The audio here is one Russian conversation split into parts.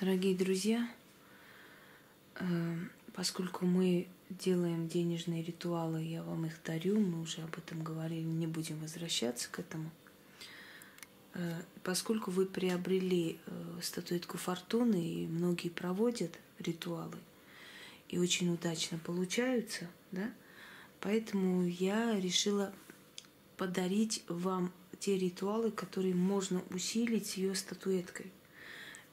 Дорогие друзья, э, поскольку мы делаем денежные ритуалы, я вам их дарю, мы уже об этом говорили, не будем возвращаться к этому. Э, поскольку вы приобрели э, статуэтку фортуны, и многие проводят ритуалы, и очень удачно получаются, да, поэтому я решила подарить вам те ритуалы, которые можно усилить ее статуэткой.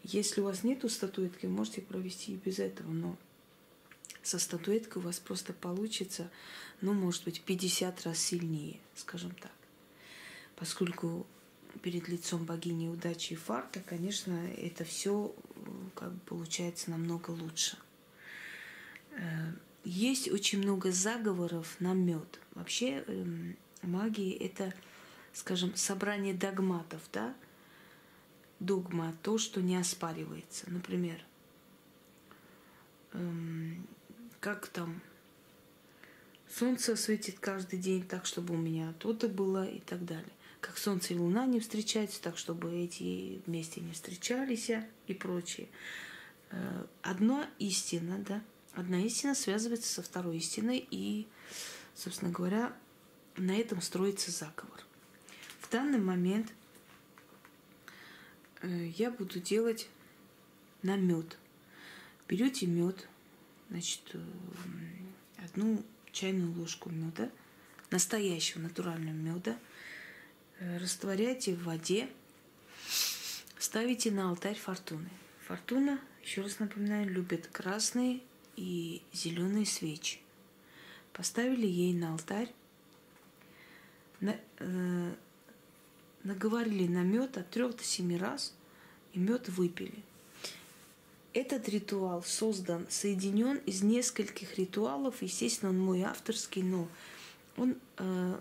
Если у вас нету статуэтки, можете провести и без этого, но со статуэткой у вас просто получится, ну, может быть, 50 раз сильнее, скажем так. Поскольку перед лицом богини удачи и фарта, конечно, это все как бы получается намного лучше. Э, есть очень много заговоров на мед. Вообще эм, магия это, скажем, собрание догматов, да? Догма то, что не оспаривается. Например, эм, как там солнце светит каждый день так, чтобы у меня то-то было и так далее. Как солнце и луна не встречаются, так, чтобы эти вместе не встречались и прочее. Э, одна истина, да, одна истина связывается со второй истиной, и, собственно говоря, на этом строится заговор. В данный момент я буду делать на мед. Берете мед, значит, э, одну чайную ложку меда, настоящего натурального меда, э, растворяйте в воде, ставите на алтарь фортуны. Фортуна, еще раз напоминаю, любит красные и зеленые свечи. Поставили ей на алтарь, на, э, наговорили на мед от трех до семи раз, и мед выпили. Этот ритуал создан, соединен из нескольких ритуалов. Естественно, он мой авторский, но он э,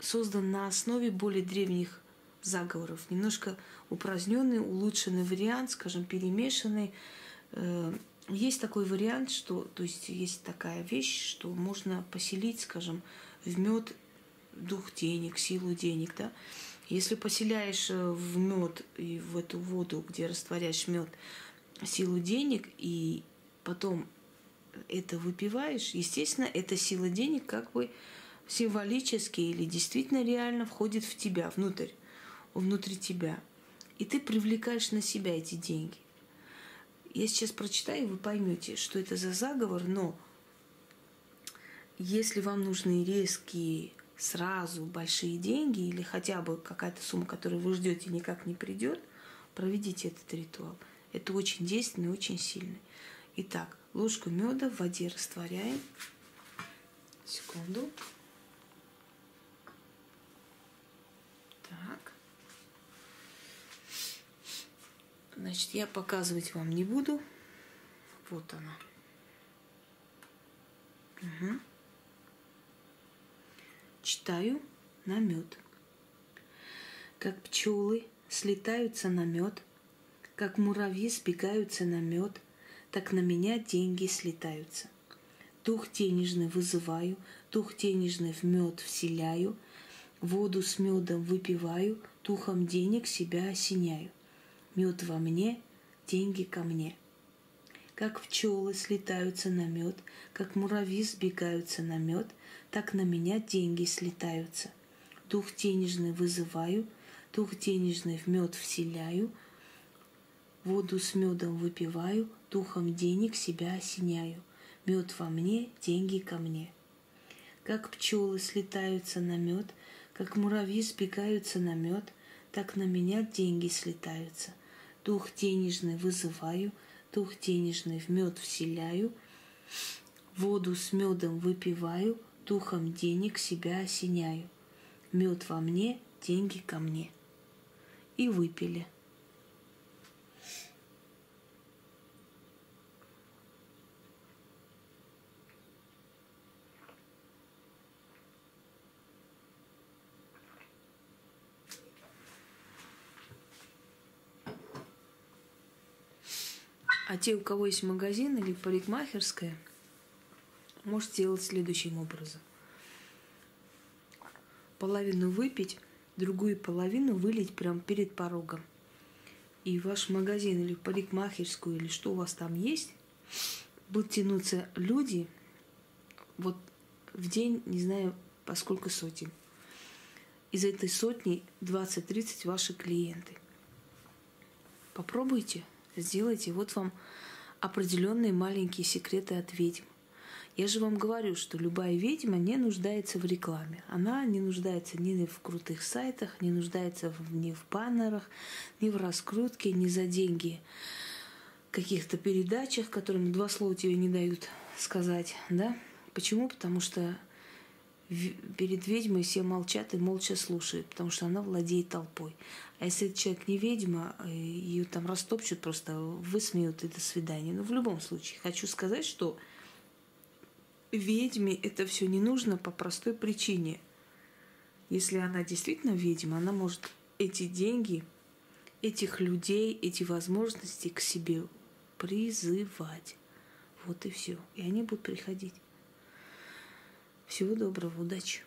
создан на основе более древних заговоров. Немножко упраздненный, улучшенный вариант, скажем, перемешанный. Э, есть такой вариант, что, то есть есть такая вещь, что можно поселить, скажем, в мед дух денег, силу денег, да. Если поселяешь э, в мед и в эту воду, где растворяешь мед, силу денег и потом это выпиваешь, естественно, эта сила денег как бы символически или действительно реально входит в тебя, внутрь, внутри тебя. И ты привлекаешь на себя эти деньги. Я сейчас прочитаю, и вы поймете, что это за заговор, но если вам нужны резкие, сразу большие деньги или хотя бы какая-то сумма, которую вы ждете, никак не придет, проведите этот ритуал. Это очень действенный, очень сильный. Итак, ложку меда в воде растворяем. Секунду. Так. Значит, я показывать вам не буду. Вот она. Угу. Читаю на мед. Как пчелы слетаются на мед, как муравьи сбегаются на мед, так на меня деньги слетаются. Дух денежный вызываю, дух денежный в мед вселяю, воду с медом выпиваю, духом денег себя осеняю. Мед во мне, деньги ко мне. Как пчелы слетаются на мед, как муравьи сбегаются на мед, так на меня деньги слетаются. Дух денежный вызываю, дух денежный в мед вселяю, воду с медом выпиваю, духом денег себя осеняю. Мед во мне, деньги ко мне. Как пчелы слетаются на мед, как муравьи сбегаются на мед, так на меня деньги слетаются – дух денежный вызываю, дух денежный в мед вселяю, воду с медом выпиваю, духом денег себя осеняю. Мед во мне, деньги ко мне. И выпили – А те, у кого есть магазин или парикмахерская, может делать следующим образом. Половину выпить, другую половину вылить прямо перед порогом. и ваш магазин или парикмахерскую, или что у вас там есть, будут тянуться люди, вот в день, не знаю, по сколько сотен. Из этой сотни 20-30 ваши клиенты. Попробуйте, сделайте. Вот вам определенные маленькие секреты от ведьм. Я же вам говорю, что любая ведьма не нуждается в рекламе. Она не нуждается ни в крутых сайтах, не нуждается ни в баннерах, ни в раскрутке, ни за деньги каких-то передачах, которым два слова тебе не дают сказать, да? Почему? Потому что перед ведьмой все молчат и молча слушают, потому что она владеет толпой. А если человек не ведьма, э, ее там растопчут, просто высмеют и до свидания. Но в любом случае, хочу сказать, что ведьме это все не нужно по простой причине. Если она действительно ведьма, она может эти деньги, этих людей, эти возможности к себе призывать. Вот и все. И они будут приходить. Всего доброго, удачи!